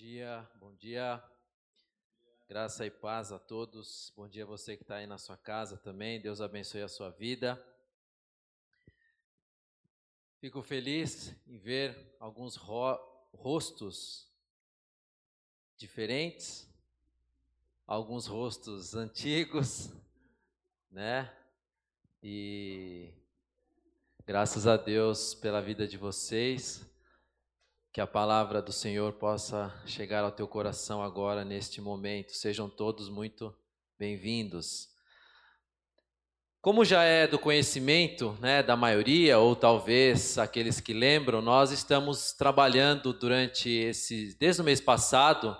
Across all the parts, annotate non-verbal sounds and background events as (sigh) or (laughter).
Bom dia, bom dia. Graça e paz a todos. Bom dia a você que está aí na sua casa também. Deus abençoe a sua vida. Fico feliz em ver alguns ro rostos diferentes, alguns rostos antigos, né? E graças a Deus pela vida de vocês. Que a palavra do Senhor possa chegar ao teu coração agora, neste momento. Sejam todos muito bem-vindos. Como já é do conhecimento né, da maioria, ou talvez aqueles que lembram, nós estamos trabalhando durante esse, desde o mês passado,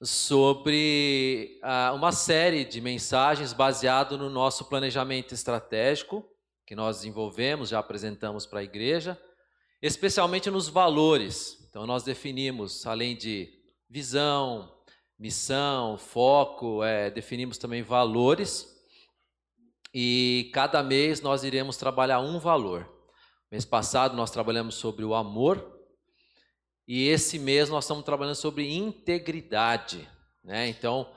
sobre ah, uma série de mensagens baseado no nosso planejamento estratégico que nós desenvolvemos, já apresentamos para a igreja especialmente nos valores. Então, nós definimos, além de visão, missão, foco, é, definimos também valores. E cada mês nós iremos trabalhar um valor. Mês passado nós trabalhamos sobre o amor. E esse mês nós estamos trabalhando sobre integridade. Né? Então,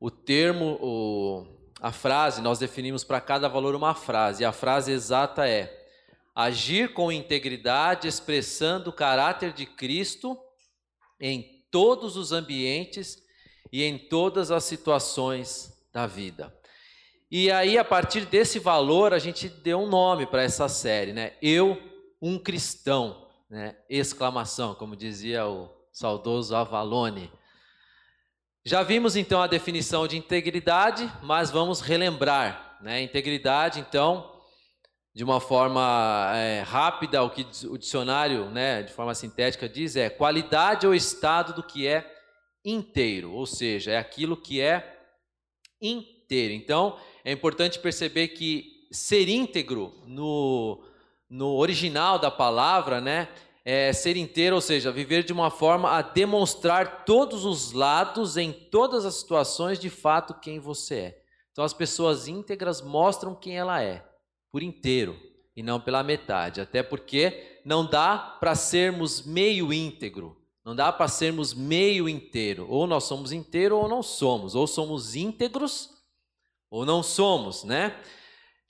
o termo, o, a frase, nós definimos para cada valor uma frase. E a frase exata é: agir com integridade, expressando o caráter de Cristo em todos os ambientes e em todas as situações da vida. E aí, a partir desse valor, a gente deu um nome para essa série, né? Eu, um cristão, né? Exclamação, como dizia o saudoso Avalone. Já vimos então a definição de integridade, mas vamos relembrar, né? Integridade, então, de uma forma é, rápida, o que o dicionário, né, de forma sintética, diz é qualidade ou estado do que é inteiro, ou seja, é aquilo que é inteiro. Então, é importante perceber que ser íntegro no, no original da palavra, né, é ser inteiro, ou seja, viver de uma forma a demonstrar todos os lados, em todas as situações, de fato, quem você é. Então, as pessoas íntegras mostram quem ela é por inteiro e não pela metade. Até porque não dá para sermos meio íntegro, não dá para sermos meio inteiro. Ou nós somos inteiro ou não somos. Ou somos íntegros ou não somos, né?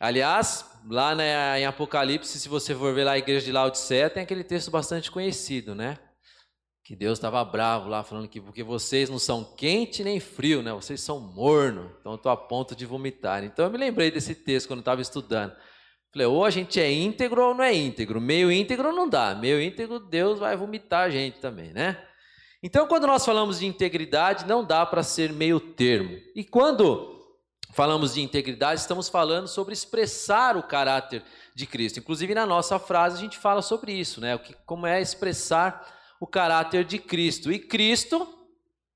Aliás, lá né, em Apocalipse, se você for ver lá a igreja de Laodiceia, tem aquele texto bastante conhecido, né? Que Deus estava bravo lá, falando que porque vocês não são quente nem frio, né? Vocês são morno, então estou a ponto de vomitar. Então eu me lembrei desse texto quando estava estudando. Falei, ou a gente é íntegro ou não é íntegro. Meio íntegro não dá. Meio íntegro, Deus vai vomitar a gente também, né? Então, quando nós falamos de integridade, não dá para ser meio termo. E quando falamos de integridade, estamos falando sobre expressar o caráter de Cristo. Inclusive, na nossa frase, a gente fala sobre isso, né? Como é expressar o caráter de Cristo. E Cristo,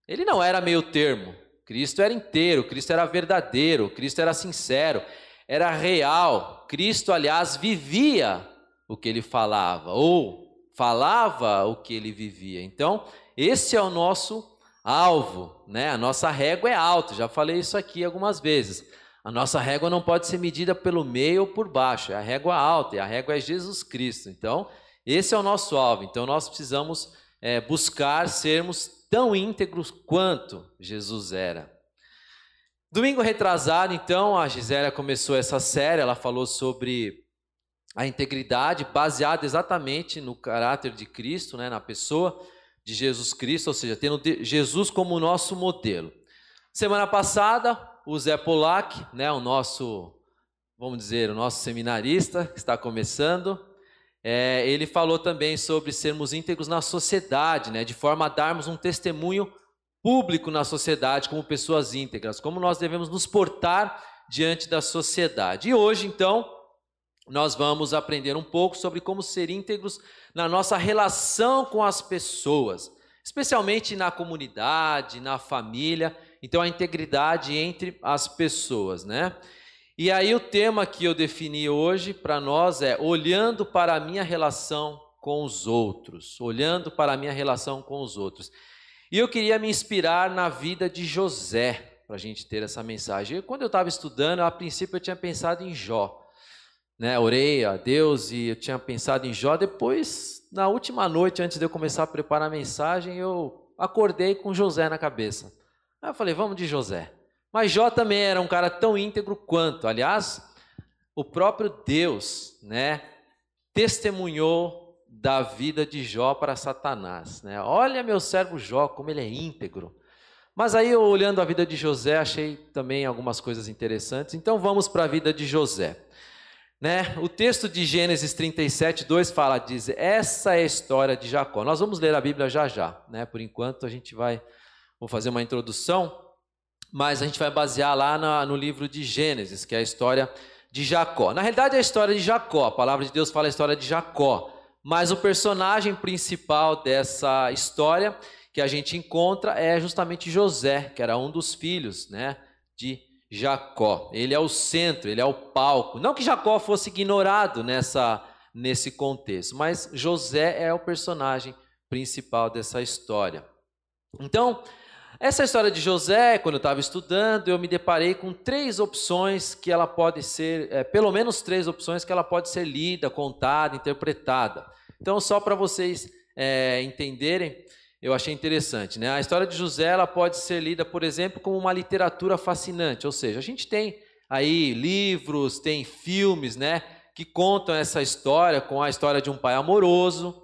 ele não era meio termo. Cristo era inteiro, Cristo era verdadeiro, Cristo era sincero, era real. Cristo, aliás, vivia o que ele falava, ou falava o que ele vivia. Então, esse é o nosso alvo, né? A nossa régua é alta, já falei isso aqui algumas vezes. A nossa régua não pode ser medida pelo meio ou por baixo, é a régua alta, e a régua é Jesus Cristo. Então, esse é o nosso alvo. Então, nós precisamos é, buscar sermos tão íntegros quanto Jesus era. Domingo retrasado, então, a Gisélia começou essa série, ela falou sobre a integridade baseada exatamente no caráter de Cristo, né, na pessoa de Jesus Cristo, ou seja, tendo Jesus como nosso modelo. Semana passada, o Zé Polak, né, o nosso, vamos dizer, o nosso seminarista, que está começando, é, ele falou também sobre sermos íntegros na sociedade, né, de forma a darmos um testemunho público na sociedade como pessoas íntegras, como nós devemos nos portar diante da sociedade. E hoje, então, nós vamos aprender um pouco sobre como ser íntegros na nossa relação com as pessoas, especialmente na comunidade, na família. Então, a integridade entre as pessoas, né? E aí, o tema que eu defini hoje para nós é olhando para a minha relação com os outros. Olhando para a minha relação com os outros. E eu queria me inspirar na vida de José, para a gente ter essa mensagem. quando eu estava estudando, a princípio eu tinha pensado em Jó. Né? Orei a Deus e eu tinha pensado em Jó, depois na última noite, antes de eu começar a preparar a mensagem, eu acordei com José na cabeça. Aí eu falei, vamos de José. Mas Jó também era um cara tão íntegro quanto. Aliás, o próprio Deus, né, testemunhou da vida de Jó para Satanás. Né? Olha meu servo Jó, como ele é íntegro. Mas aí, olhando a vida de José, achei também algumas coisas interessantes. Então, vamos para a vida de José. Né? O texto de Gênesis 37, 2 fala, diz, essa é a história de Jacó. Nós vamos ler a Bíblia já já, né? Por enquanto a gente vai, vou fazer uma introdução, mas a gente vai basear lá na, no livro de Gênesis, que é a história de Jacó. Na realidade é a história de Jacó, a palavra de Deus fala a história de Jacó, mas o personagem principal dessa história que a gente encontra é justamente José, que era um dos filhos, né, de Jacó. Ele é o centro, ele é o palco. Não que Jacó fosse ignorado nessa nesse contexto, mas José é o personagem principal dessa história. Então, essa história de José, quando eu estava estudando, eu me deparei com três opções que ela pode ser, é, pelo menos três opções que ela pode ser lida, contada, interpretada. Então, só para vocês é, entenderem, eu achei interessante. Né? A história de José ela pode ser lida, por exemplo, como uma literatura fascinante, ou seja, a gente tem aí livros, tem filmes, né, que contam essa história com a história de um pai amoroso,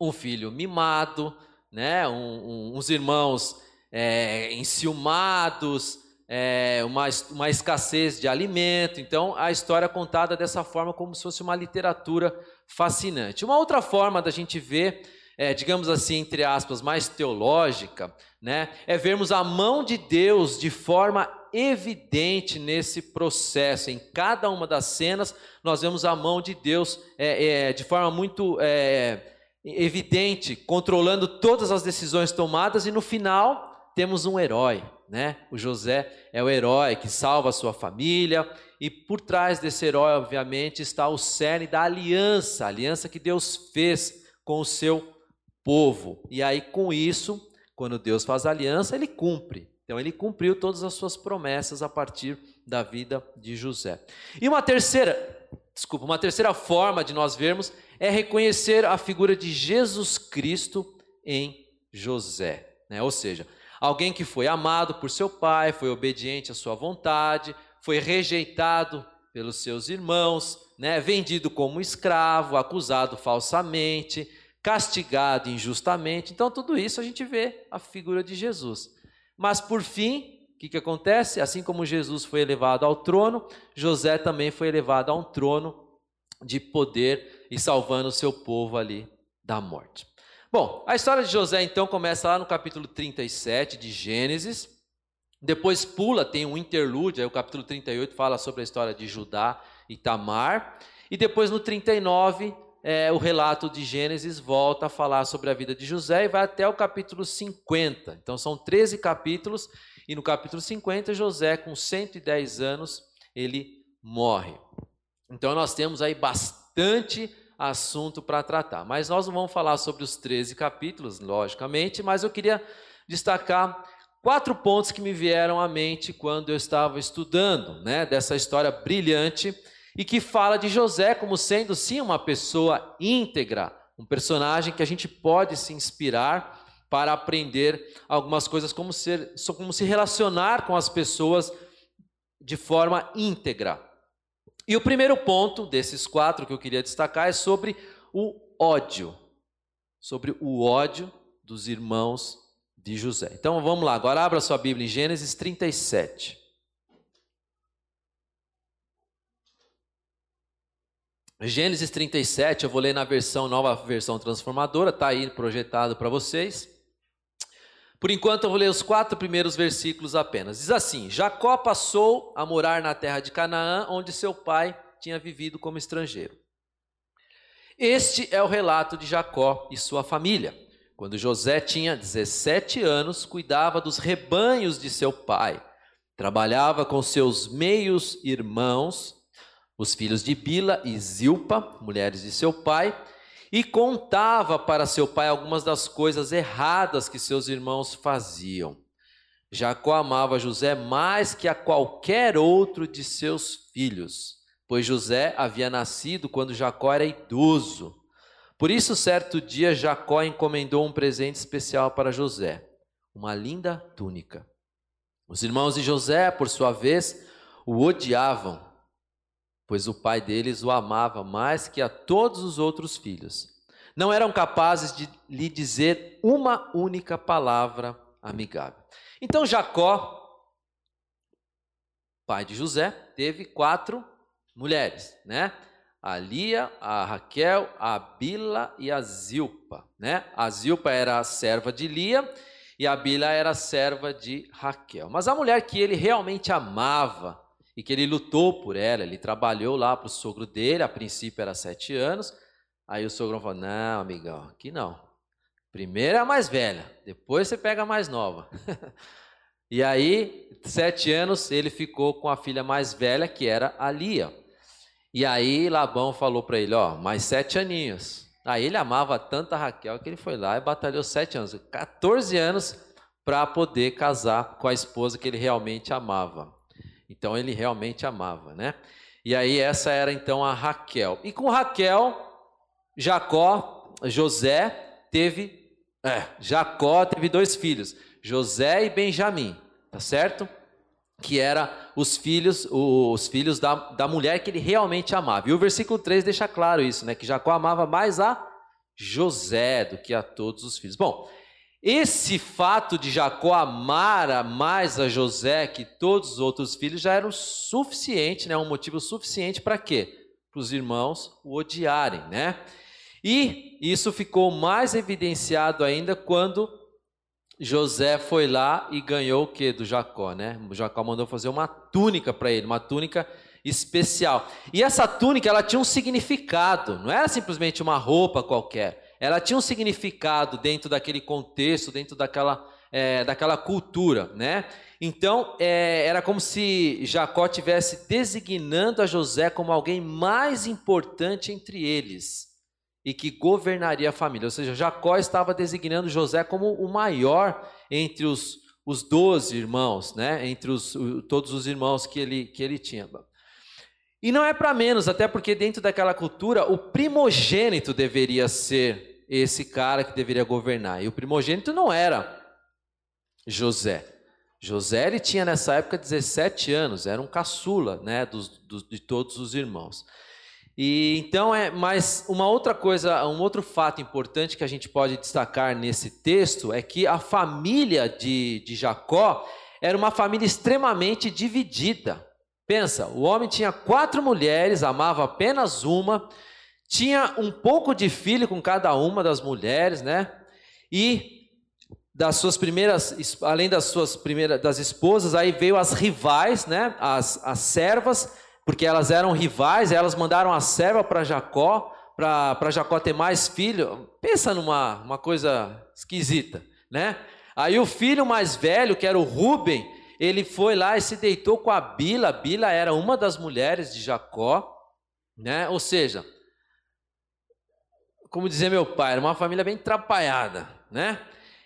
um filho mimado, né, um, um, uns irmãos é, enciumados, é, uma, uma escassez de alimento. Então, a história é contada dessa forma, como se fosse uma literatura fascinante. Uma outra forma da gente ver é, digamos assim, entre aspas, mais teológica, né, é vermos a mão de Deus de forma evidente nesse processo. Em cada uma das cenas, nós vemos a mão de Deus é, é, de forma muito é, evidente, controlando todas as decisões tomadas, e no final temos um herói. Né? O José é o herói que salva a sua família, e por trás desse herói, obviamente, está o cerne da aliança, a aliança que Deus fez com o seu povo. E aí, com isso, quando Deus faz aliança, ele cumpre. Então, ele cumpriu todas as suas promessas a partir da vida de José. E uma terceira, desculpa, uma terceira forma de nós vermos é reconhecer a figura de Jesus Cristo em José. Né? Ou seja, alguém que foi amado por seu pai, foi obediente à sua vontade, foi rejeitado pelos seus irmãos, né? vendido como escravo, acusado falsamente, castigado injustamente. Então, tudo isso a gente vê a figura de Jesus. Mas, por fim, o que, que acontece? Assim como Jesus foi elevado ao trono, José também foi elevado a um trono de poder e salvando o seu povo ali da morte. Bom, a história de José então começa lá no capítulo 37 de Gênesis. Depois pula, tem um interlúdio, aí o capítulo 38 fala sobre a história de Judá e Tamar. E depois no 39 é, o relato de Gênesis volta a falar sobre a vida de José e vai até o capítulo 50. Então são 13 capítulos, e no capítulo 50, José, com 110 anos, ele morre. Então nós temos aí bastante assunto para tratar. Mas nós não vamos falar sobre os 13 capítulos, logicamente, mas eu queria destacar quatro pontos que me vieram à mente quando eu estava estudando, né, dessa história brilhante e que fala de José como sendo sim uma pessoa íntegra, um personagem que a gente pode se inspirar para aprender algumas coisas como, ser, como se relacionar com as pessoas de forma íntegra. E o primeiro ponto desses quatro que eu queria destacar é sobre o ódio, sobre o ódio dos irmãos de José. Então vamos lá, agora abra sua Bíblia em Gênesis 37. Gênesis 37, eu vou ler na versão nova versão transformadora, está aí projetado para vocês. Por enquanto eu vou ler os quatro primeiros versículos apenas. Diz assim: Jacó passou a morar na terra de Canaã, onde seu pai tinha vivido como estrangeiro. Este é o relato de Jacó e sua família. Quando José tinha 17 anos, cuidava dos rebanhos de seu pai, trabalhava com seus meios irmãos os filhos de Bila e Zilpa, mulheres de seu pai, e contava para seu pai algumas das coisas erradas que seus irmãos faziam. Jacó amava José mais que a qualquer outro de seus filhos, pois José havia nascido quando Jacó era idoso. Por isso, certo dia, Jacó encomendou um presente especial para José, uma linda túnica. Os irmãos de José, por sua vez, o odiavam, pois o pai deles o amava mais que a todos os outros filhos. Não eram capazes de lhe dizer uma única palavra amigável. Então Jacó, pai de José, teve quatro mulheres, né? a Lia, a Raquel, a Bila e a Zilpa. Né? A Zilpa era a serva de Lia e a Bila era a serva de Raquel. Mas a mulher que ele realmente amava e que ele lutou por ela, ele trabalhou lá para o sogro dele, a princípio era sete anos. Aí o sogro falou: Não, amigão, aqui não. Primeiro é a mais velha, depois você pega a mais nova. (laughs) e aí, sete anos, ele ficou com a filha mais velha, que era a Lia. E aí Labão falou para ele, ó, mais sete aninhos. Aí ele amava tanto a Raquel que ele foi lá e batalhou sete anos, 14 anos para poder casar com a esposa que ele realmente amava. Então ele realmente amava, né? E aí essa era então a Raquel. E com Raquel, Jacó, José teve, é, Jacó teve dois filhos, José e Benjamim, tá certo? que era os filhos, os filhos da, da mulher que ele realmente amava. E o versículo 3 deixa claro isso, né? Que Jacó amava mais a José do que a todos os filhos. Bom, esse fato de Jacó amar mais a José que todos os outros filhos já era o suficiente, né? Um motivo suficiente para quê? Para os irmãos o odiarem, né? E isso ficou mais evidenciado ainda quando José foi lá e ganhou o que do Jacó, né? O Jacó mandou fazer uma túnica para ele, uma túnica especial. E essa túnica, ela tinha um significado, não era simplesmente uma roupa qualquer. Ela tinha um significado dentro daquele contexto, dentro daquela, é, daquela cultura, né? Então, é, era como se Jacó tivesse designando a José como alguém mais importante entre eles e que governaria a família. Ou seja, Jacó estava designando José como o maior entre os, os doze irmãos, né? entre os, todos os irmãos que ele, que ele tinha. E não é para menos, até porque dentro daquela cultura, o primogênito deveria ser esse cara que deveria governar. E o primogênito não era José. José ele tinha nessa época 17 anos, era um caçula né, dos, dos, de todos os irmãos. E então é, mas uma outra coisa, um outro fato importante que a gente pode destacar nesse texto é que a família de, de Jacó era uma família extremamente dividida. Pensa, o homem tinha quatro mulheres, amava apenas uma, tinha um pouco de filho com cada uma das mulheres, né? E das suas primeiras, além das suas primeiras das esposas, aí veio as rivais, né? As, as servas porque elas eram rivais, elas mandaram a serva para Jacó, para Jacó ter mais filho. Pensa numa uma coisa esquisita, né? Aí o filho mais velho, que era o Ruben, ele foi lá e se deitou com a Bila. Bila era uma das mulheres de Jacó, né? Ou seja, como dizia meu pai, era uma família bem atrapalhada, né?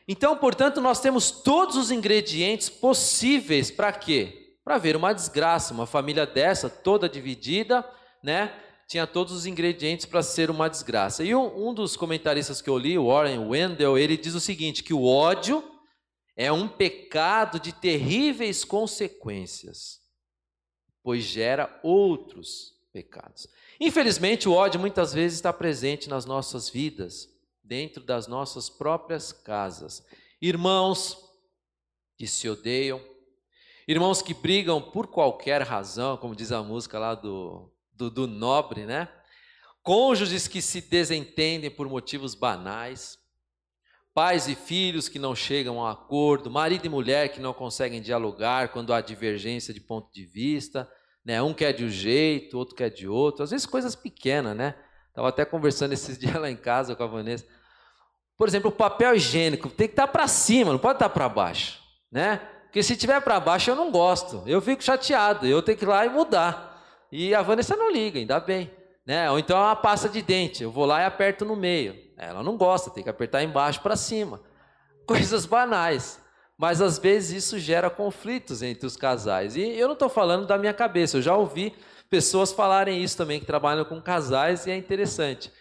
Então, portanto, nós temos todos os ingredientes possíveis para quê? para ver uma desgraça. Uma família dessa, toda dividida, né? Tinha todos os ingredientes para ser uma desgraça. E um, um dos comentaristas que eu li, Warren Wendell, ele diz o seguinte: que o ódio é um pecado de terríveis consequências, pois gera outros pecados. Infelizmente, o ódio muitas vezes está presente nas nossas vidas, dentro das nossas próprias casas. Irmãos que se odeiam, Irmãos que brigam por qualquer razão, como diz a música lá do, do, do nobre, né? Cônjuges que se desentendem por motivos banais, pais e filhos que não chegam a acordo, marido e mulher que não conseguem dialogar quando há divergência de ponto de vista, né? Um quer de um jeito, outro quer de outro, às vezes coisas pequenas, né? Estava até conversando esses (laughs) dias lá em casa com a Vanessa. Por exemplo, o papel higiênico tem que estar para cima, não pode estar para baixo, né? Porque se tiver para baixo eu não gosto. Eu fico chateado, eu tenho que ir lá e mudar. E a Vanessa não liga, ainda bem. Né? Ou então é uma pasta de dente, eu vou lá e aperto no meio. Ela não gosta, tem que apertar embaixo para cima. (laughs) Coisas banais. Mas às vezes isso gera conflitos entre os casais. E eu não estou falando da minha cabeça, eu já ouvi pessoas falarem isso também, que trabalham com casais, e é interessante.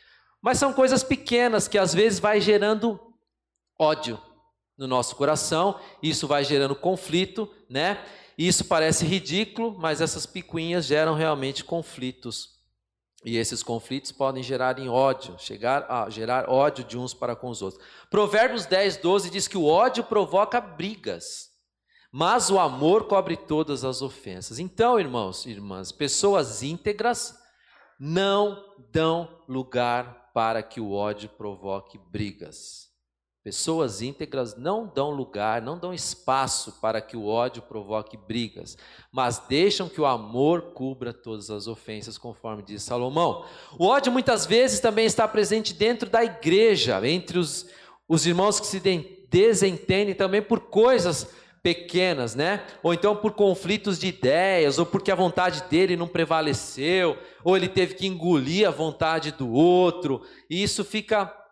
Mas são coisas pequenas que às vezes vai gerando ódio no nosso coração, isso vai gerando conflito, né? Isso parece ridículo, mas essas picuinhas geram realmente conflitos. E esses conflitos podem gerar em ódio, chegar a gerar ódio de uns para com os outros. Provérbios 10, 12 diz que o ódio provoca brigas, mas o amor cobre todas as ofensas. Então, irmãos e irmãs, pessoas íntegras não dão lugar para que o ódio provoque brigas. Pessoas íntegras não dão lugar, não dão espaço para que o ódio provoque brigas, mas deixam que o amor cubra todas as ofensas, conforme diz Salomão. O ódio muitas vezes também está presente dentro da igreja, entre os, os irmãos que se desentendem também por coisas pequenas, né? Ou então por conflitos de ideias, ou porque a vontade dele não prevaleceu, ou ele teve que engolir a vontade do outro, e isso fica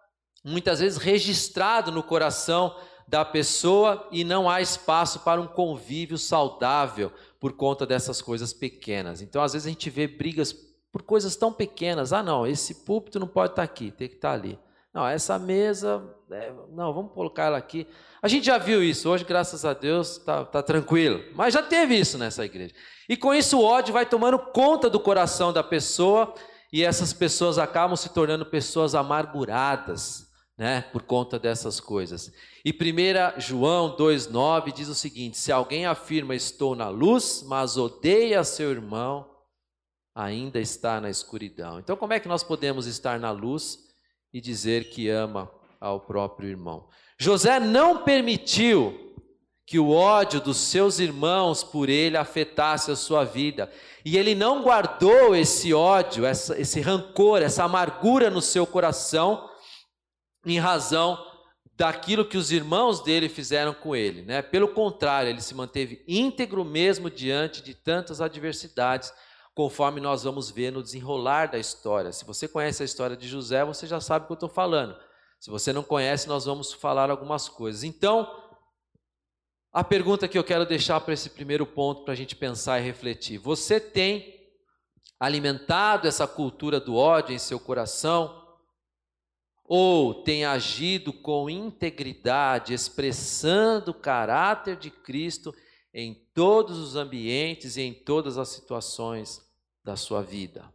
muitas vezes registrado no coração da pessoa e não há espaço para um convívio saudável por conta dessas coisas pequenas. Então, às vezes a gente vê brigas por coisas tão pequenas. Ah, não, esse púlpito não pode estar aqui, tem que estar ali. Não, essa mesa, é, não, vamos colocar ela aqui. A gente já viu isso, hoje, graças a Deus, está tá tranquilo. Mas já teve isso nessa igreja. E com isso o ódio vai tomando conta do coração da pessoa e essas pessoas acabam se tornando pessoas amarguradas né, por conta dessas coisas. E 1 João 2,9 diz o seguinte: Se alguém afirma estou na luz, mas odeia seu irmão, ainda está na escuridão. Então, como é que nós podemos estar na luz e dizer que ama ao próprio irmão? José não permitiu que o ódio dos seus irmãos por ele afetasse a sua vida. E ele não guardou esse ódio, essa, esse rancor, essa amargura no seu coração em razão daquilo que os irmãos dele fizeram com ele, né? Pelo contrário, ele se manteve íntegro mesmo diante de tantas adversidades, conforme nós vamos ver no desenrolar da história. Se você conhece a história de José, você já sabe o que eu estou falando. Se você não conhece, nós vamos falar algumas coisas. Então, a pergunta que eu quero deixar para esse primeiro ponto, para a gente pensar e refletir: você tem alimentado essa cultura do ódio em seu coração? Ou tem agido com integridade, expressando o caráter de Cristo em todos os ambientes e em todas as situações da sua vida.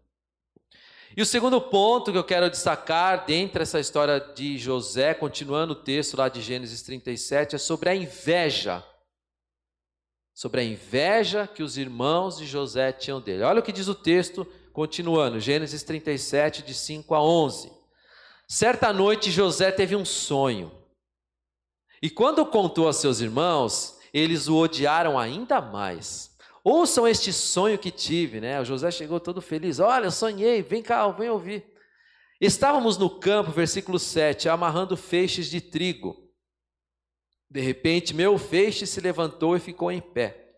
E o segundo ponto que eu quero destacar dentro dessa história de José, continuando o texto lá de Gênesis 37, é sobre a inveja. Sobre a inveja que os irmãos de José tinham dele. Olha o que diz o texto, continuando, Gênesis 37, de 5 a 11. Certa noite José teve um sonho. E quando contou a seus irmãos, eles o odiaram ainda mais. Ouçam este sonho que tive, né? O José chegou todo feliz. Olha, sonhei, vem cá, vem ouvir. Estávamos no campo, versículo 7, amarrando feixes de trigo. De repente, meu feixe se levantou e ficou em pé.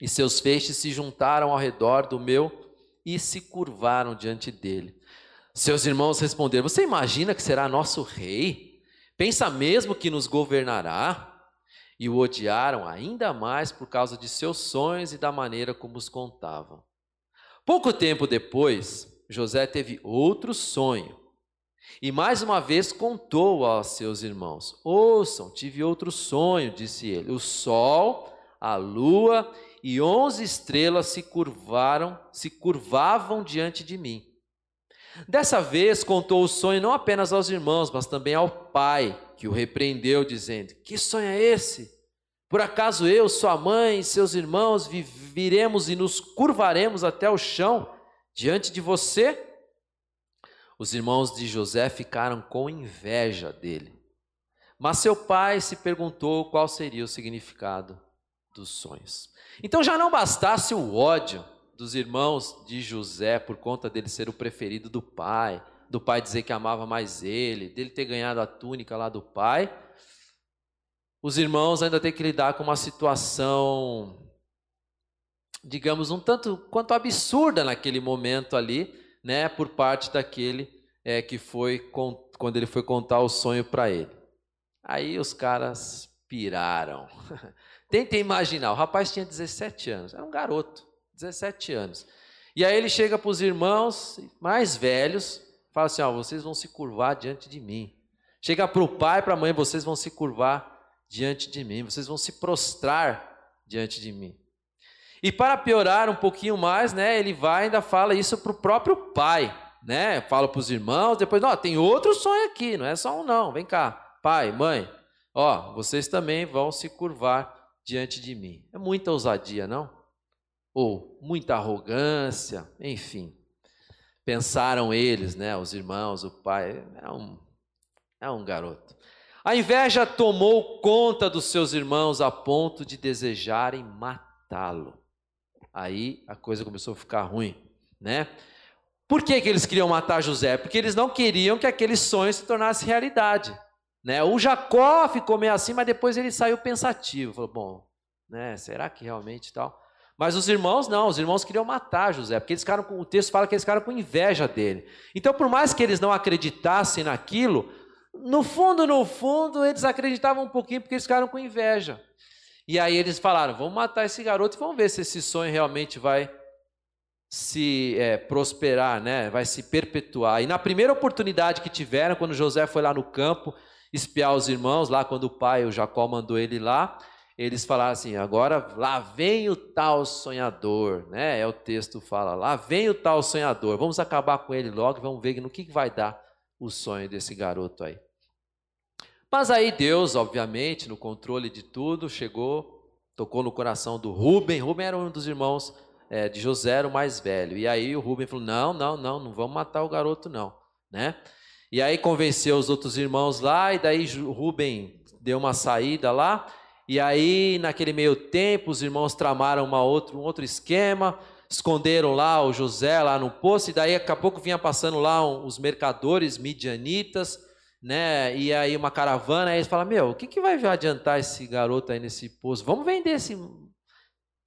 E seus feixes se juntaram ao redor do meu e se curvaram diante dele. Seus irmãos responderam: Você imagina que será nosso rei? Pensa mesmo que nos governará? E o odiaram ainda mais por causa de seus sonhos e da maneira como os contavam. Pouco tempo depois, José teve outro sonho. E mais uma vez contou aos seus irmãos: Ouçam, tive outro sonho, disse ele. O sol, a lua e onze estrelas se curvaram, se curvavam diante de mim. Dessa vez contou o sonho não apenas aos irmãos, mas também ao pai, que o repreendeu, dizendo: Que sonho é esse? Por acaso eu, sua mãe e seus irmãos viremos e nos curvaremos até o chão diante de você? Os irmãos de José ficaram com inveja dele. Mas seu pai se perguntou qual seria o significado dos sonhos. Então já não bastasse o ódio dos irmãos de José por conta dele ser o preferido do pai, do pai dizer que amava mais ele, dele ter ganhado a túnica lá do pai. Os irmãos ainda têm que lidar com uma situação, digamos, um tanto quanto absurda naquele momento ali, né, por parte daquele é, que foi quando ele foi contar o sonho para ele. Aí os caras piraram. (laughs) Tentem imaginar, o rapaz tinha 17 anos, era um garoto. 17 anos. E aí ele chega para os irmãos mais velhos, Fala assim: ó, vocês vão se curvar diante de mim. Chega para o pai, para a mãe, vocês vão se curvar diante de mim, vocês vão se prostrar diante de mim. E para piorar um pouquinho mais, né, ele vai ainda fala isso para o próprio pai, né? Fala para os irmãos, depois, ó, tem outro sonho aqui, não é só um não. Vem cá, pai, mãe, ó, vocês também vão se curvar diante de mim. É muita ousadia, não? Ou muita arrogância, enfim. Pensaram eles, né, os irmãos, o pai, é um, é um garoto. A inveja tomou conta dos seus irmãos a ponto de desejarem matá-lo aí a coisa começou a ficar ruim, né? Por que, que eles queriam matar José? Porque eles não queriam que aquele sonho se tornasse realidade. Né? O Jacó ficou meio assim, mas depois ele saiu pensativo. Falou, bom, né, será que realmente tal? Mas os irmãos não, os irmãos queriam matar José, porque eles ficaram com, o texto fala que eles ficaram com inveja dele. Então, por mais que eles não acreditassem naquilo, no fundo, no fundo, eles acreditavam um pouquinho porque eles ficaram com inveja. E aí eles falaram: vamos matar esse garoto e vamos ver se esse sonho realmente vai se é, prosperar, né? vai se perpetuar. E na primeira oportunidade que tiveram, quando José foi lá no campo espiar os irmãos, lá quando o pai, o Jacó, mandou ele lá, eles falaram assim: agora lá vem o tal sonhador, né? É o texto fala: lá vem o tal sonhador, vamos acabar com ele logo, vamos ver no que vai dar o sonho desse garoto aí. Mas aí Deus, obviamente, no controle de tudo, chegou, tocou no coração do Rubem. Rubem era um dos irmãos é, de José, era o mais velho. E aí o Rubem falou: não, não, não, não vamos matar o garoto, não. Né? E aí convenceu os outros irmãos lá, e daí Rubem deu uma saída lá. E aí, naquele meio tempo, os irmãos tramaram uma um outro esquema, esconderam lá o José lá no poço, e daí daqui a pouco vinha passando lá os mercadores midianitas né? E aí uma caravana, aí eles falam, meu, o que, que vai adiantar esse garoto aí nesse poço? Vamos vender esse,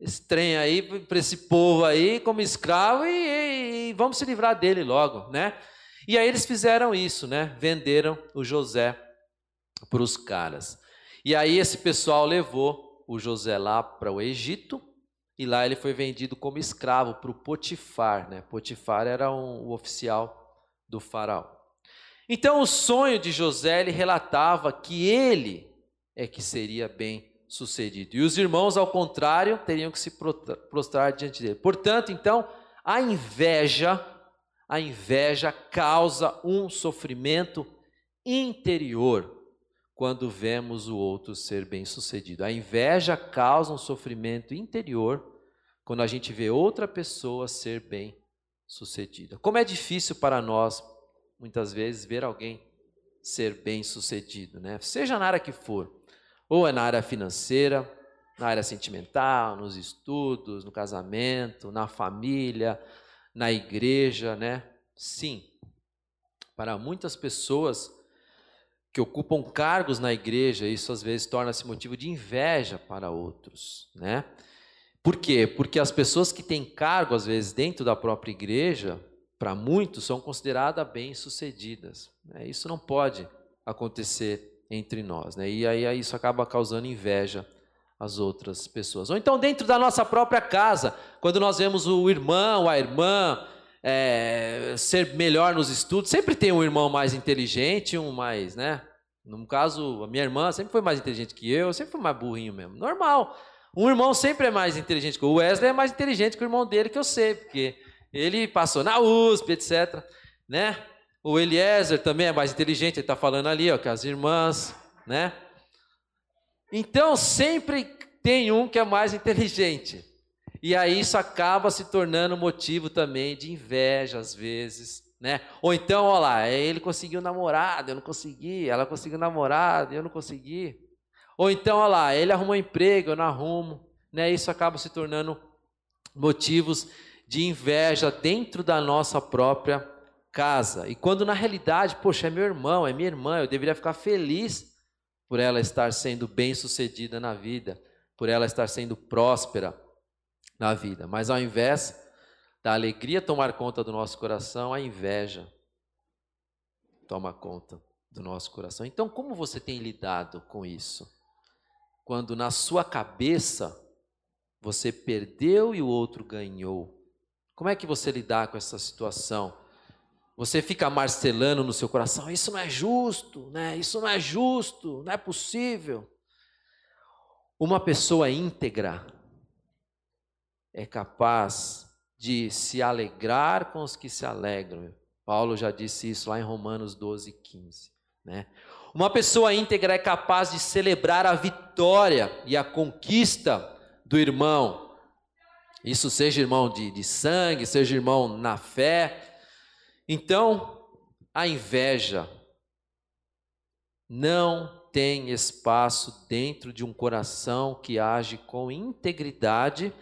esse trem aí para esse povo aí como escravo e, e, e, vamos se livrar dele logo, né? E aí eles fizeram isso, né? Venderam o José para os caras. E aí esse pessoal levou o José lá para o Egito e lá ele foi vendido como escravo para o Potifar, né? Potifar era um, o oficial do faraó. Então, o sonho de José ele relatava que ele é que seria bem sucedido. E os irmãos, ao contrário, teriam que se prostrar diante dele. Portanto, então, a inveja, a inveja causa um sofrimento interior quando vemos o outro ser bem-sucedido. A inveja causa um sofrimento interior quando a gente vê outra pessoa ser bem-sucedida. Como é difícil para nós muitas vezes, ver alguém ser bem sucedido, né? Seja na área que for, ou é na área financeira, na área sentimental, nos estudos, no casamento, na família, na igreja, né? Sim, para muitas pessoas que ocupam cargos na igreja, isso às vezes torna-se motivo de inveja para outros, né? Por quê? Porque as pessoas que têm cargo, às vezes, dentro da própria igreja, para muitos, são consideradas bem-sucedidas. Né? Isso não pode acontecer entre nós. Né? E aí isso acaba causando inveja às outras pessoas. Ou então, dentro da nossa própria casa, quando nós vemos o irmão, a irmã é, ser melhor nos estudos, sempre tem um irmão mais inteligente, um mais, né? No caso, a minha irmã sempre foi mais inteligente que eu, sempre foi mais burrinho mesmo. Normal. Um irmão sempre é mais inteligente que o Wesley, é mais inteligente que o irmão dele, que eu sei, porque ele passou na USP, etc. Né? O Eliezer também é mais inteligente, ele está falando ali, ó, que as irmãs, né? Então sempre tem um que é mais inteligente. E aí isso acaba se tornando motivo também de inveja às vezes, né? Ou então, olha lá, ele conseguiu namorado, eu não consegui, ela conseguiu namorado, eu não consegui. Ou então, olha lá, ele arrumou emprego, eu não arrumo, né? Isso acaba se tornando motivos de inveja dentro da nossa própria casa. E quando na realidade, poxa, é meu irmão, é minha irmã, eu deveria ficar feliz por ela estar sendo bem-sucedida na vida, por ela estar sendo próspera na vida. Mas ao invés da alegria tomar conta do nosso coração, a inveja toma conta do nosso coração. Então, como você tem lidado com isso? Quando na sua cabeça você perdeu e o outro ganhou. Como é que você lidar com essa situação? Você fica marcelando no seu coração, isso não é justo, né? Isso não é justo, não é possível. Uma pessoa íntegra é capaz de se alegrar com os que se alegram. Paulo já disse isso lá em Romanos 12, 15. Né? Uma pessoa íntegra é capaz de celebrar a vitória e a conquista do irmão. Isso seja irmão de, de sangue, seja irmão na fé. Então, a inveja não tem espaço dentro de um coração que age com integridade,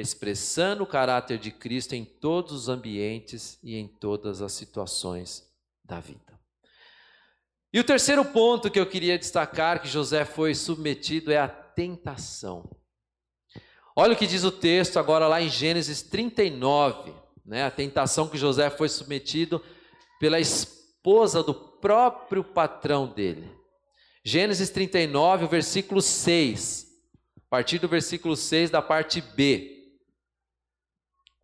expressando o caráter de Cristo em todos os ambientes e em todas as situações da vida. E o terceiro ponto que eu queria destacar que José foi submetido é a tentação. Olha o que diz o texto agora lá em Gênesis 39, né? A tentação que José foi submetido pela esposa do próprio patrão dele. Gênesis 39, o versículo 6. A partir do versículo 6 da parte B.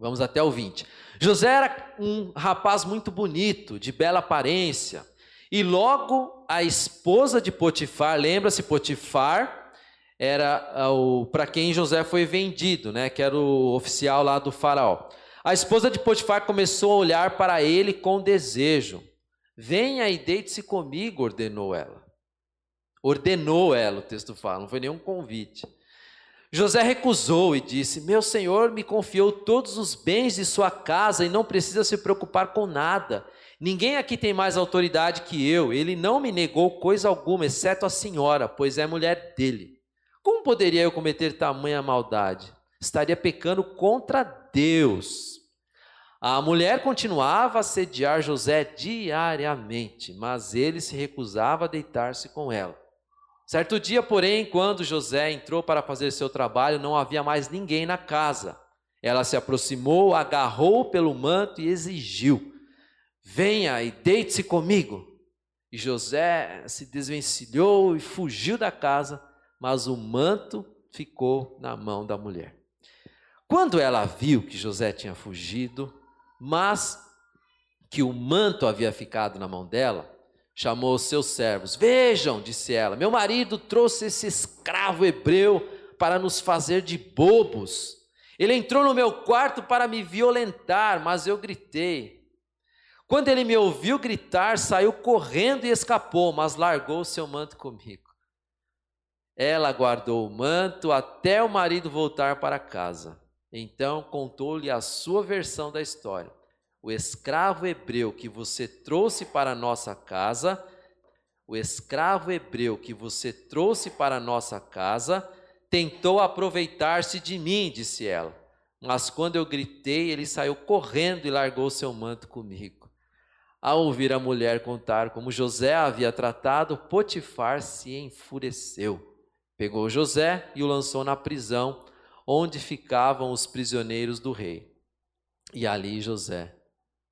Vamos até o 20. José era um rapaz muito bonito, de bela aparência. E logo a esposa de Potifar, lembra-se Potifar, era ah, o para quem José foi vendido, né, que era o oficial lá do faraó. A esposa de Potifar começou a olhar para ele com desejo. Venha e deite-se comigo, ordenou ela. Ordenou ela, o texto fala, não foi nenhum convite. José recusou e disse: Meu senhor me confiou todos os bens de sua casa e não precisa se preocupar com nada. Ninguém aqui tem mais autoridade que eu. Ele não me negou coisa alguma, exceto a senhora, pois é mulher dele. Como poderia eu cometer tamanha maldade? Estaria pecando contra Deus. A mulher continuava a sediar José diariamente, mas ele se recusava a deitar-se com ela. Certo dia, porém, quando José entrou para fazer seu trabalho, não havia mais ninguém na casa. Ela se aproximou, agarrou pelo manto e exigiu: Venha e deite-se comigo. E José se desvencilhou e fugiu da casa, mas o manto ficou na mão da mulher. Quando ela viu que José tinha fugido, mas que o manto havia ficado na mão dela, chamou seus servos. Vejam, disse ela, meu marido trouxe esse escravo hebreu para nos fazer de bobos. Ele entrou no meu quarto para me violentar, mas eu gritei. Quando ele me ouviu gritar, saiu correndo e escapou, mas largou seu manto comigo. Ela guardou o manto até o marido voltar para casa. Então contou-lhe a sua versão da história o escravo hebreu que você trouxe para a nossa casa, o escravo hebreu que você trouxe para a nossa casa, tentou aproveitar-se de mim, disse ela. Mas quando eu gritei, ele saiu correndo e largou seu manto comigo. Ao ouvir a mulher contar como José havia tratado, Potifar se enfureceu. Pegou José e o lançou na prisão, onde ficavam os prisioneiros do rei. E ali José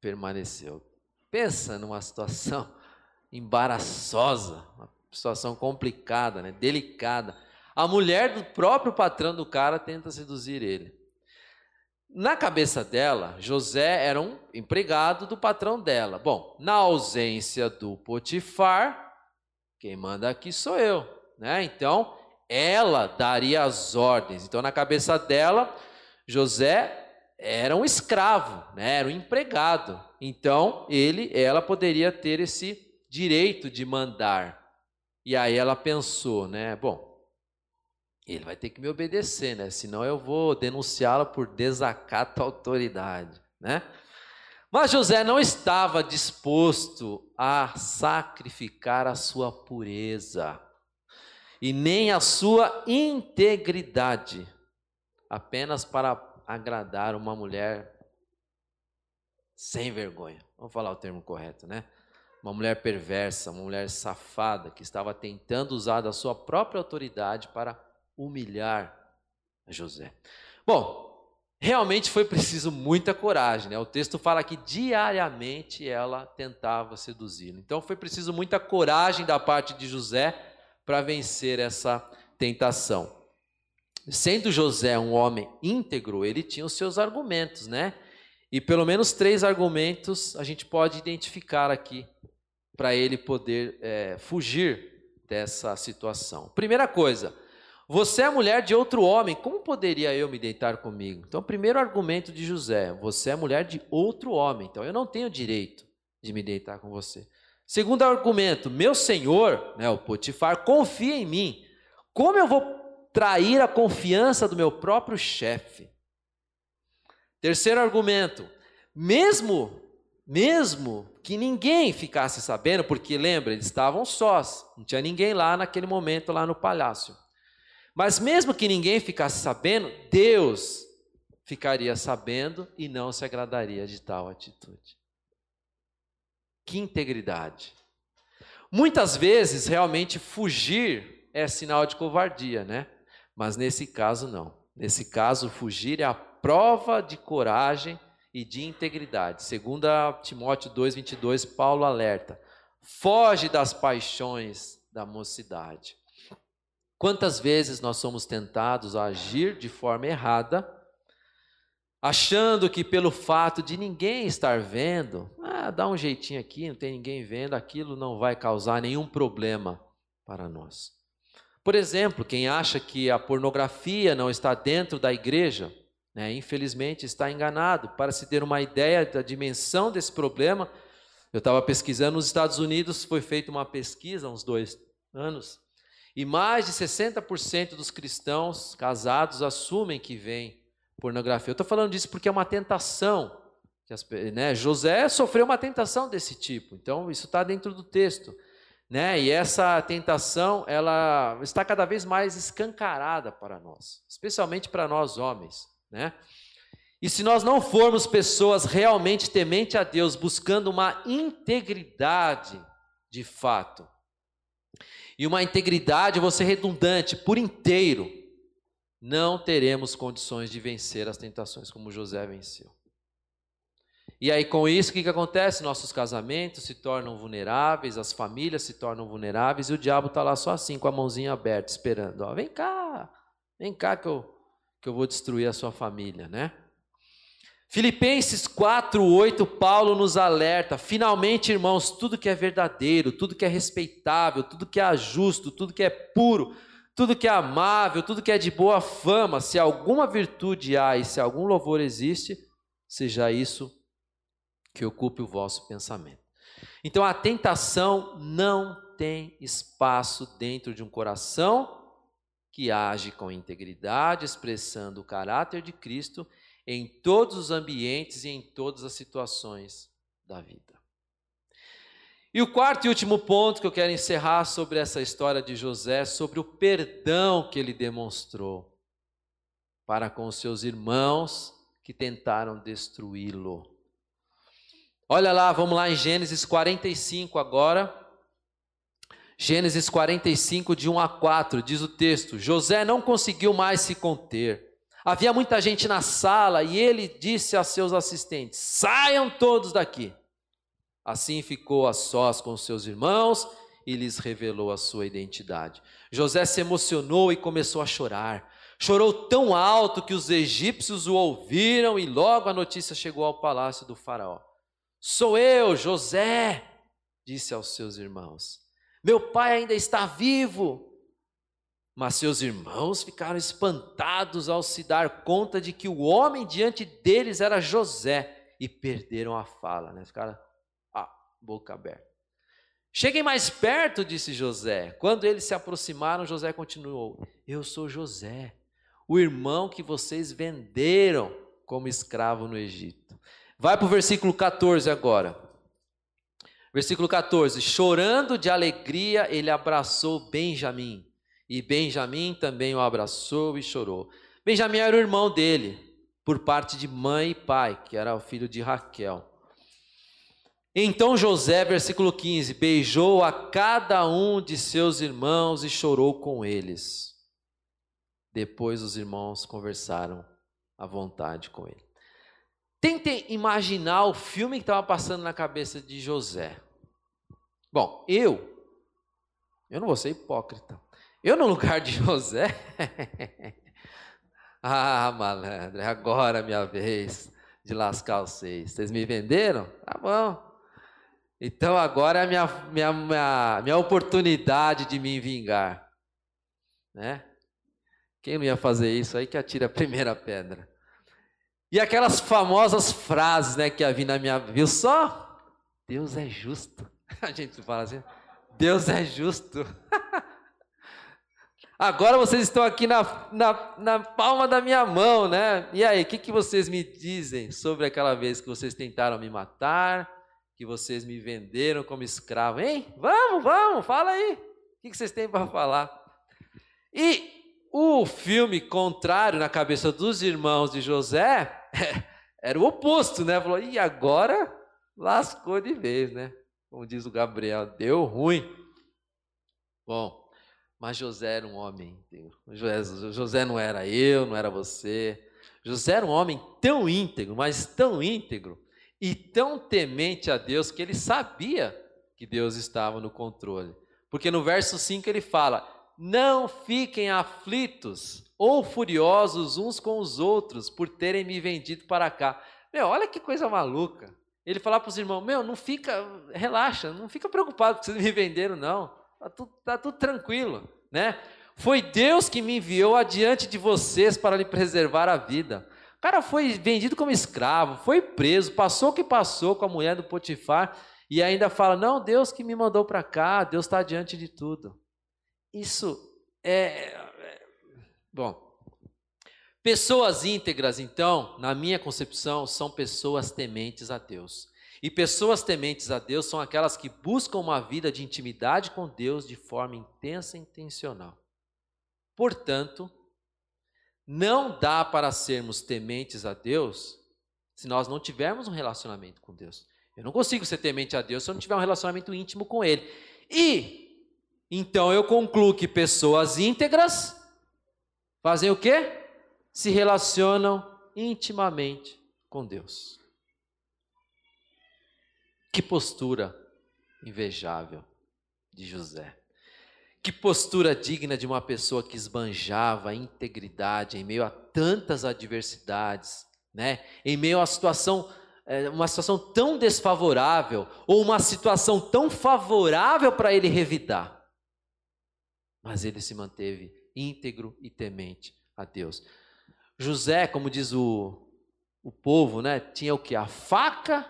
permaneceu. Pensa numa situação (laughs) embaraçosa, uma situação complicada, né? delicada. A mulher do próprio patrão do cara tenta seduzir ele. Na cabeça dela, José era um empregado do patrão dela. Bom, na ausência do Potifar, quem manda aqui sou eu, né? Então, ela daria as ordens. Então, na cabeça dela, José era um escravo, né? era um empregado. Então, ele, ela poderia ter esse direito de mandar. E aí ela pensou, né? Bom, ele vai ter que me obedecer, né? Senão eu vou denunciá-lo por desacato à autoridade, né? Mas José não estava disposto a sacrificar a sua pureza e nem a sua integridade apenas para agradar uma mulher sem vergonha. Vamos falar o termo correto, né? Uma mulher perversa, uma mulher safada que estava tentando usar da sua própria autoridade para humilhar José. Bom, realmente foi preciso muita coragem, né? O texto fala que diariamente ela tentava seduzi-lo. Então foi preciso muita coragem da parte de José para vencer essa tentação. Sendo José um homem íntegro, ele tinha os seus argumentos, né? E pelo menos três argumentos a gente pode identificar aqui para ele poder é, fugir dessa situação. Primeira coisa, você é mulher de outro homem, como poderia eu me deitar comigo? Então, primeiro argumento de José: você é mulher de outro homem, então eu não tenho direito de me deitar com você. Segundo argumento: meu senhor, né, o Potifar, confia em mim. Como eu vou trair a confiança do meu próprio chefe? Terceiro argumento: mesmo mesmo que ninguém ficasse sabendo, porque lembra, eles estavam sós, não tinha ninguém lá naquele momento lá no palácio. Mas mesmo que ninguém ficasse sabendo, Deus ficaria sabendo e não se agradaria de tal atitude. Que integridade. Muitas vezes, realmente, fugir é sinal de covardia, né? Mas nesse caso, não. Nesse caso, fugir é a prova de coragem e de integridade. Segundo Timóteo 2:22, Paulo alerta: foge das paixões da mocidade. Quantas vezes nós somos tentados a agir de forma errada, achando que pelo fato de ninguém estar vendo, ah, dá um jeitinho aqui, não tem ninguém vendo, aquilo não vai causar nenhum problema para nós. Por exemplo, quem acha que a pornografia não está dentro da igreja, né? Infelizmente, está enganado. Para se ter uma ideia da dimensão desse problema, eu estava pesquisando nos Estados Unidos, foi feita uma pesquisa há uns dois anos, e mais de 60% dos cristãos casados assumem que vem pornografia. Eu estou falando disso porque é uma tentação. As, né? José sofreu uma tentação desse tipo, então isso está dentro do texto. Né? E essa tentação, ela está cada vez mais escancarada para nós, especialmente para nós homens. Né? E se nós não formos pessoas realmente temente a Deus, buscando uma integridade de fato, e uma integridade, ser redundante, por inteiro, não teremos condições de vencer as tentações como José venceu. E aí, com isso, o que, que acontece? Nossos casamentos se tornam vulneráveis, as famílias se tornam vulneráveis, e o diabo está lá só assim, com a mãozinha aberta, esperando. Ó, vem cá, vem cá que eu que eu vou destruir a sua família, né? Filipenses 4:8, Paulo nos alerta: finalmente, irmãos, tudo que é verdadeiro, tudo que é respeitável, tudo que é justo, tudo que é puro, tudo que é amável, tudo que é de boa fama, se alguma virtude há e se algum louvor existe, seja isso que ocupe o vosso pensamento. Então a tentação não tem espaço dentro de um coração que age com integridade, expressando o caráter de Cristo em todos os ambientes e em todas as situações da vida. E o quarto e último ponto que eu quero encerrar sobre essa história de José, sobre o perdão que ele demonstrou para com seus irmãos que tentaram destruí-lo. Olha lá, vamos lá em Gênesis 45 agora. Gênesis 45, de 1 a 4, diz o texto: José não conseguiu mais se conter. Havia muita gente na sala e ele disse a seus assistentes: Saiam todos daqui. Assim ficou a sós com seus irmãos e lhes revelou a sua identidade. José se emocionou e começou a chorar. Chorou tão alto que os egípcios o ouviram e logo a notícia chegou ao palácio do Faraó. Sou eu, José, disse aos seus irmãos. Meu pai ainda está vivo. Mas seus irmãos ficaram espantados ao se dar conta de que o homem diante deles era José e perderam a fala, né? Ficaram a boca aberta. Cheguem mais perto, disse José. Quando eles se aproximaram, José continuou: Eu sou José, o irmão que vocês venderam como escravo no Egito. Vai para o versículo 14 agora. Versículo 14: Chorando de alegria, ele abraçou Benjamim, e Benjamim também o abraçou e chorou. Benjamim era o irmão dele, por parte de mãe e pai, que era o filho de Raquel. Então José, versículo 15, beijou a cada um de seus irmãos e chorou com eles. Depois os irmãos conversaram à vontade com ele. Tentem imaginar o filme que estava passando na cabeça de José. Bom, eu, eu não vou ser hipócrita. Eu, no lugar de José, (laughs) ah, malandro, é agora a minha vez. de lascar vocês. Vocês me venderam? Tá bom. Então agora é a minha, minha, minha, minha oportunidade de me vingar. Né? Quem não ia fazer isso aí que atira a primeira pedra. E aquelas famosas frases né, que havia na minha viu só? Deus é justo. (laughs) A gente fala assim, Deus é justo. (laughs) Agora vocês estão aqui na, na, na, palma da minha mão, né? E aí, o que, que vocês me dizem sobre aquela vez que vocês tentaram me matar, que vocês me venderam como escravo? Hein? Vamos, vamos, fala aí. O que, que vocês têm para falar? E o filme contrário na cabeça dos irmãos de José era o oposto, né? Falou, e agora lascou de vez, né? Como diz o Gabriel, deu ruim. Bom, mas José era um homem íntegro. José não era eu, não era você. José era um homem tão íntegro, mas tão íntegro e tão temente a Deus que ele sabia que Deus estava no controle. Porque no verso 5 ele fala: Não fiquem aflitos ou furiosos uns com os outros por terem me vendido para cá. Meu, olha que coisa maluca. Ele falar para os irmãos: Meu, não fica, relaxa, não fica preocupado que vocês me venderam, não. Está tudo, tá tudo tranquilo, né? Foi Deus que me enviou adiante de vocês para lhe preservar a vida. O cara foi vendido como escravo, foi preso, passou o que passou com a mulher do Potifar e ainda fala: Não, Deus que me mandou para cá, Deus está adiante de tudo. Isso é, é. Bom. Pessoas íntegras, então, na minha concepção, são pessoas tementes a Deus. E pessoas tementes a Deus são aquelas que buscam uma vida de intimidade com Deus de forma intensa e intencional. Portanto, não dá para sermos tementes a Deus se nós não tivermos um relacionamento com Deus. Eu não consigo ser temente a Deus se eu não tiver um relacionamento íntimo com Ele. E, então eu concluo que pessoas íntegras fazem o quê? Se relacionam intimamente com Deus. Que postura invejável de José. Que postura digna de uma pessoa que esbanjava a integridade em meio a tantas adversidades, né? Em meio a situação é, uma situação tão desfavorável ou uma situação tão favorável para ele revidar. Mas ele se manteve íntegro e temente a Deus. José, como diz o, o povo, né, tinha o que? A faca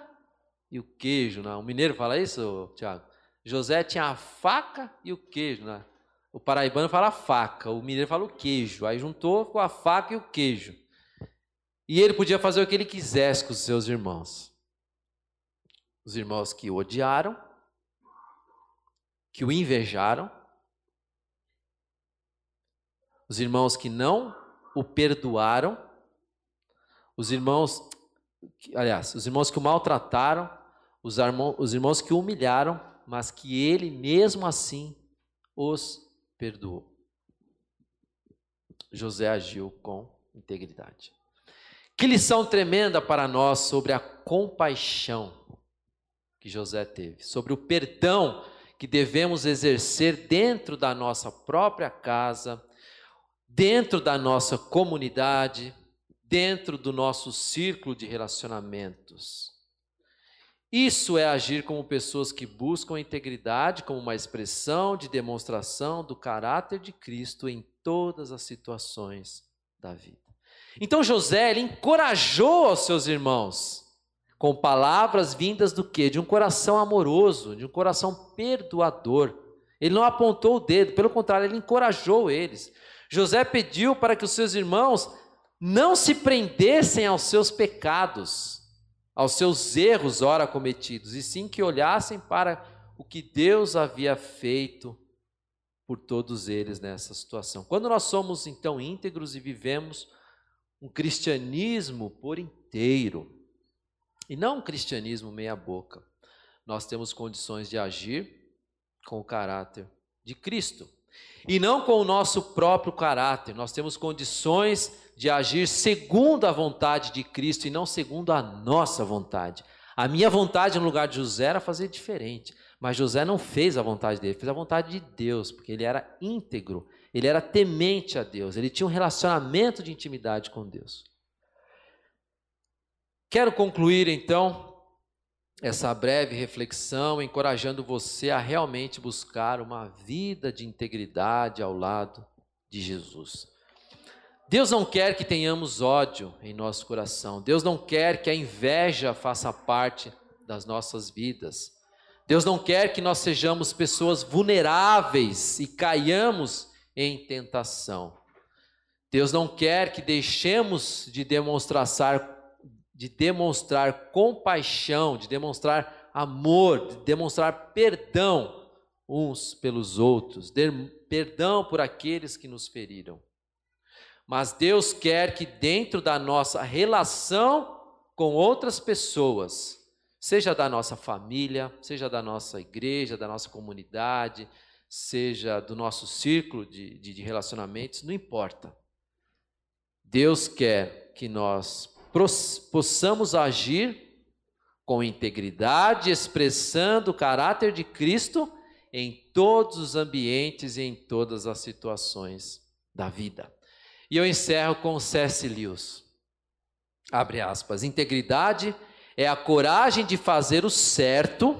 e o queijo. Né? O mineiro fala isso, Tiago? José tinha a faca e o queijo. Né? O paraibano fala faca, o mineiro fala o queijo. Aí juntou com a faca e o queijo. E ele podia fazer o que ele quisesse com os seus irmãos. Os irmãos que o odiaram, que o invejaram, os irmãos que não o perdoaram, os irmãos, aliás, os irmãos que o maltrataram, os, os irmãos que o humilharam, mas que ele mesmo assim os perdoou. José agiu com integridade. Que lição tremenda para nós sobre a compaixão que José teve, sobre o perdão que devemos exercer dentro da nossa própria casa, dentro da nossa comunidade, dentro do nosso círculo de relacionamentos. Isso é agir como pessoas que buscam a integridade como uma expressão de demonstração do caráter de Cristo em todas as situações da vida. Então José ele encorajou aos seus irmãos com palavras vindas do quê? De um coração amoroso, de um coração perdoador. Ele não apontou o dedo, pelo contrário, ele encorajou eles. José pediu para que os seus irmãos não se prendessem aos seus pecados, aos seus erros ora cometidos, e sim que olhassem para o que Deus havia feito por todos eles nessa situação. Quando nós somos então íntegros e vivemos um cristianismo por inteiro, e não um cristianismo meia-boca, nós temos condições de agir com o caráter de Cristo. E não com o nosso próprio caráter, nós temos condições de agir segundo a vontade de Cristo e não segundo a nossa vontade. A minha vontade no lugar de José era fazer diferente, mas José não fez a vontade dele, fez a vontade de Deus, porque ele era íntegro, ele era temente a Deus, ele tinha um relacionamento de intimidade com Deus. Quero concluir então essa breve reflexão encorajando você a realmente buscar uma vida de integridade ao lado de Jesus. Deus não quer que tenhamos ódio em nosso coração. Deus não quer que a inveja faça parte das nossas vidas. Deus não quer que nós sejamos pessoas vulneráveis e caiamos em tentação. Deus não quer que deixemos de demonstrar de demonstrar compaixão, de demonstrar amor, de demonstrar perdão uns pelos outros, perdão por aqueles que nos feriram. Mas Deus quer que dentro da nossa relação com outras pessoas, seja da nossa família, seja da nossa igreja, da nossa comunidade, seja do nosso círculo de, de, de relacionamentos, não importa. Deus quer que nós possamos agir com integridade, expressando o caráter de Cristo em todos os ambientes e em todas as situações da vida. E eu encerro com C.S. Lewis. Abre aspas. Integridade é a coragem de fazer o certo.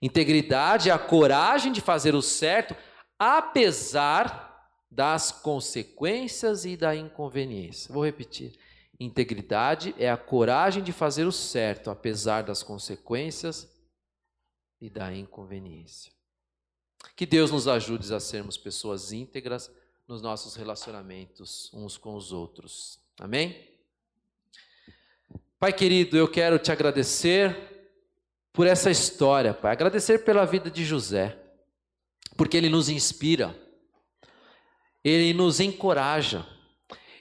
Integridade é a coragem de fazer o certo, apesar das consequências e da inconveniência. Vou repetir. Integridade é a coragem de fazer o certo, apesar das consequências e da inconveniência. Que Deus nos ajude a sermos pessoas íntegras nos nossos relacionamentos uns com os outros. Amém? Pai querido, eu quero te agradecer por essa história, Pai. Agradecer pela vida de José, porque ele nos inspira, ele nos encoraja.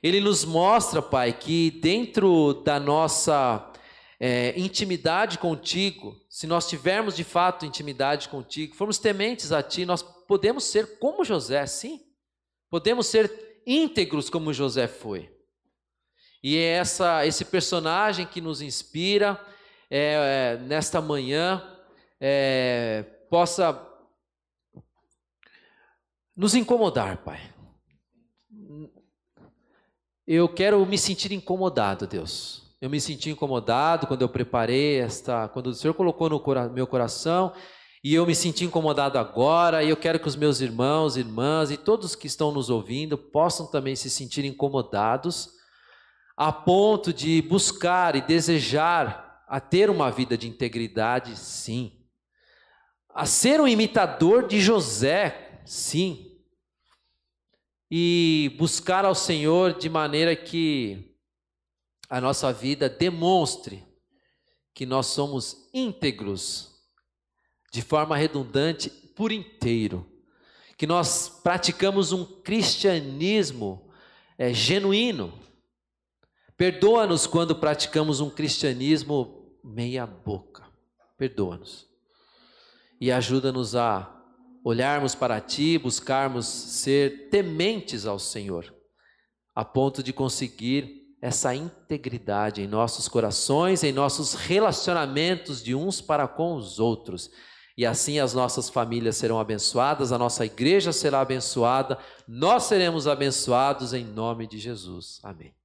Ele nos mostra, Pai, que dentro da nossa é, intimidade contigo, se nós tivermos de fato intimidade contigo, formos tementes a Ti, nós podemos ser como José, sim. Podemos ser íntegros como José foi. E é essa, esse personagem que nos inspira é, é, nesta manhã é, possa nos incomodar, Pai eu quero me sentir incomodado, Deus. Eu me senti incomodado quando eu preparei esta, quando o Senhor colocou no meu coração, e eu me senti incomodado agora, e eu quero que os meus irmãos, irmãs e todos que estão nos ouvindo possam também se sentir incomodados, a ponto de buscar e desejar a ter uma vida de integridade, sim. A ser um imitador de José, sim e buscar ao Senhor de maneira que a nossa vida demonstre que nós somos íntegros, de forma redundante, por inteiro, que nós praticamos um cristianismo é, genuíno. Perdoa-nos quando praticamos um cristianismo meia-boca. Perdoa-nos. E ajuda-nos a olharmos para Ti, buscarmos ser tementes ao Senhor, a ponto de conseguir essa integridade em nossos corações, em nossos relacionamentos de uns para com os outros. E assim as nossas famílias serão abençoadas, a nossa igreja será abençoada, nós seremos abençoados em nome de Jesus. Amém.